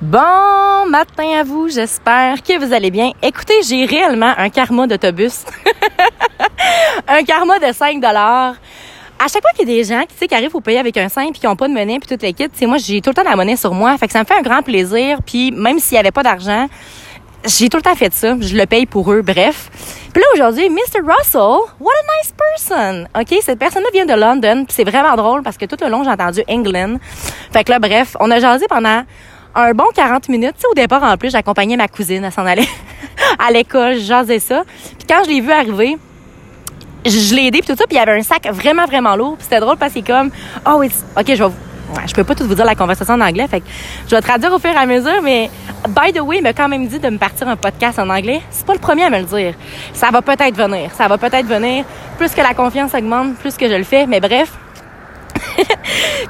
Bon matin à vous, j'espère que vous allez bien. Écoutez, j'ai réellement un karma d'autobus. un karma de 5 dollars. À chaque fois qu'il y a des gens qui, tu sais, qui arrivent au pays avec un 5 puis qui ont pas de monnaie puis toute l'équipe, tu sais, moi, j'ai tout le temps de la monnaie sur moi. Fait que ça me fait un grand plaisir. Puis même s'il y avait pas d'argent, j'ai tout le temps fait ça. Je le paye pour eux. Bref. Puis là, aujourd'hui, Mr. Russell, what a nice person. OK? Cette personne-là vient de London. C'est vraiment drôle parce que tout le long, j'ai entendu England. Fait que là, bref, on a jasé pendant un bon 40 minutes. Tu sais, au départ, en plus, j'accompagnais ma cousine à s'en aller à l'école, je jasais ça. Puis quand je l'ai vu arriver, je l'ai aidé puis tout ça, puis il y avait un sac vraiment vraiment lourd, puis c'était drôle parce qu'il est comme oh oui, OK, je vais ouais, je peux pas tout vous dire la conversation en anglais, fait que je vais traduire au fur et à mesure, mais by the way, il m'a quand même dit de me partir un podcast en anglais. C'est pas le premier à me le dire. Ça va peut-être venir, ça va peut-être venir. Plus que la confiance augmente, plus que je le fais, mais bref,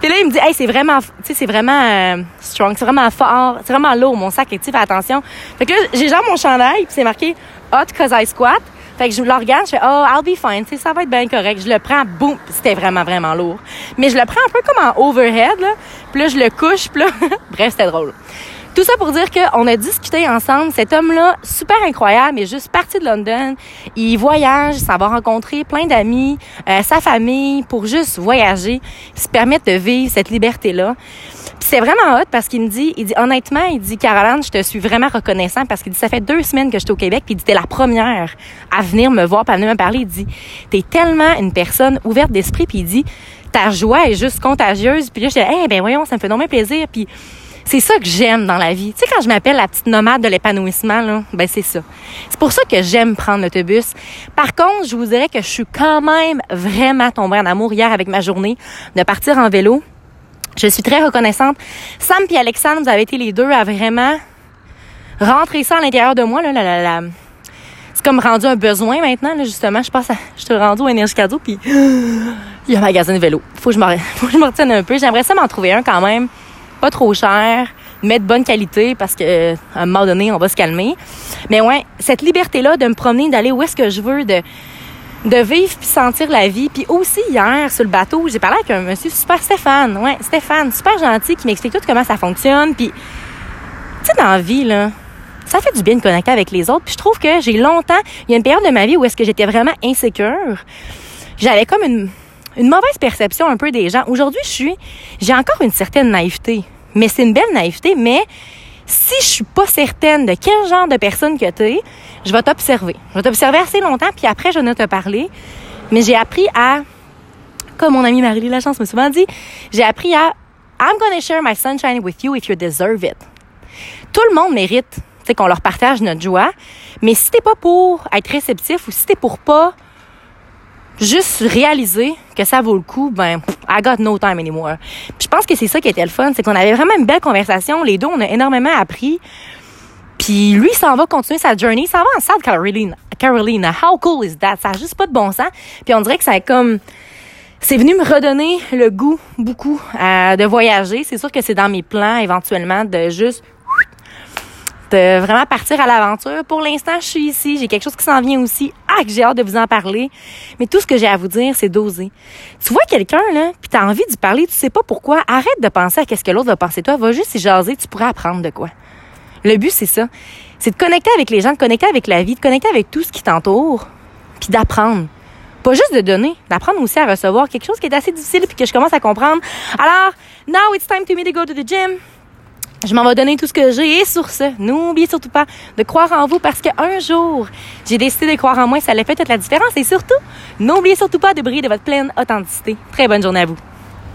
puis là, il me dit, hey, c'est vraiment, tu sais, c'est vraiment euh, strong, c'est vraiment fort, c'est vraiment lourd, mon sac, et tu fais attention. Fait que là, j'ai genre mon chandail, puis c'est marqué hot cause I squat. Fait que je le regarde, je fais, oh, I'll be fine, tu sais, ça va être bien correct. Je le prends, boum, c'était vraiment, vraiment lourd. Mais je le prends un peu comme en overhead, là. Puis là, je le couche, puis là, bref, c'était drôle. Tout ça pour dire qu'on a discuté ensemble. Cet homme-là, super incroyable, est juste parti de London. Il voyage, ça va rencontrer plein d'amis, euh, sa famille, pour juste voyager, se permettre de vivre cette liberté-là. Puis c'est vraiment hot parce qu'il me dit, il dit honnêtement, il dit Caroline, je te suis vraiment reconnaissant parce qu'il dit ça fait deux semaines que j'étais au Québec puis il dit t'es la première à venir me voir, à venir me parler. Il dit t'es tellement une personne ouverte d'esprit puis il dit ta joie est juste contagieuse. Puis là je dis eh ben voyons, ça me fait non plaisir puis c'est ça que j'aime dans la vie. Tu sais, quand je m'appelle la petite nomade de l'épanouissement, ben c'est ça. C'est pour ça que j'aime prendre l'autobus. Par contre, je vous dirais que je suis quand même vraiment tombée en amour hier avec ma journée de partir en vélo. Je suis très reconnaissante. Sam et Alexandre, vous avez été les deux à vraiment rentrer ça à l'intérieur de moi. C'est comme rendu un besoin maintenant, justement. Je passe à... Je te rendu au Énergie Cadeau, puis il y a un magasin de vélo. Faut que je me, Faut retienne un peu. J'aimerais ça m'en trouver un quand même pas trop cher, mais de bonne qualité parce que à un moment donné, on va se calmer. Mais ouais, cette liberté-là de me promener, d'aller où est-ce que je veux, de de vivre puis sentir la vie. Puis aussi hier sur le bateau, j'ai parlé avec un monsieur super Stéphane, ouais, Stéphane, super gentil qui m'explique tout comment ça fonctionne. Puis tu sais dans la vie là, ça fait du bien de connecter avec les autres. Puis je trouve que j'ai longtemps, il y a une période de ma vie où est-ce que j'étais vraiment insécure. J'avais comme une une mauvaise perception un peu des gens. Aujourd'hui, je suis, j'ai encore une certaine naïveté, mais c'est une belle naïveté, mais si je suis pas certaine de quel genre de personne que tu es, je vais t'observer. Je vais t'observer assez longtemps, puis après, je vais te parler. Mais j'ai appris à, comme mon amie Marie Lachance m'a souvent dit, j'ai appris à I'm gonna share my sunshine with you if you deserve it. Tout le monde mérite qu'on leur partage notre joie, mais si t'es pas pour être réceptif ou si t'es pour pas juste réaliser que ça vaut le coup, ben, I got no time anymore. Puis je pense que c'est ça qui était le fun, c'est qu'on avait vraiment une belle conversation. Les deux, on a énormément appris. Puis lui, s'en va continuer sa journey. Ça va en South Carolina. Carolina. How cool is that? Ça n'a juste pas de bon sens. Puis on dirait que ça est comme... C'est venu me redonner le goût beaucoup euh, de voyager. C'est sûr que c'est dans mes plans éventuellement de juste de vraiment partir à l'aventure. Pour l'instant, je suis ici. J'ai quelque chose qui s'en vient aussi. Que j'ai hâte de vous en parler. Mais tout ce que j'ai à vous dire, c'est d'oser. Tu vois quelqu'un, là, puis t'as envie d'y parler, tu sais pas pourquoi. Arrête de penser à qu'est-ce que l'autre va penser toi. Va juste y jaser, tu pourrais apprendre de quoi. Le but, c'est ça. C'est de connecter avec les gens, de connecter avec la vie, de connecter avec tout ce qui t'entoure, puis d'apprendre. Pas juste de donner, d'apprendre aussi à recevoir quelque chose qui est assez difficile puis que je commence à comprendre. Alors, now it's time to me to go to the gym je m'en vais donner tout ce que j'ai. Et sur ce, n'oubliez surtout pas de croire en vous parce qu'un jour, j'ai décidé de croire en moi. Ça allait fait toute la différence. Et surtout, n'oubliez surtout pas de briller de votre pleine authenticité. Très bonne journée à vous.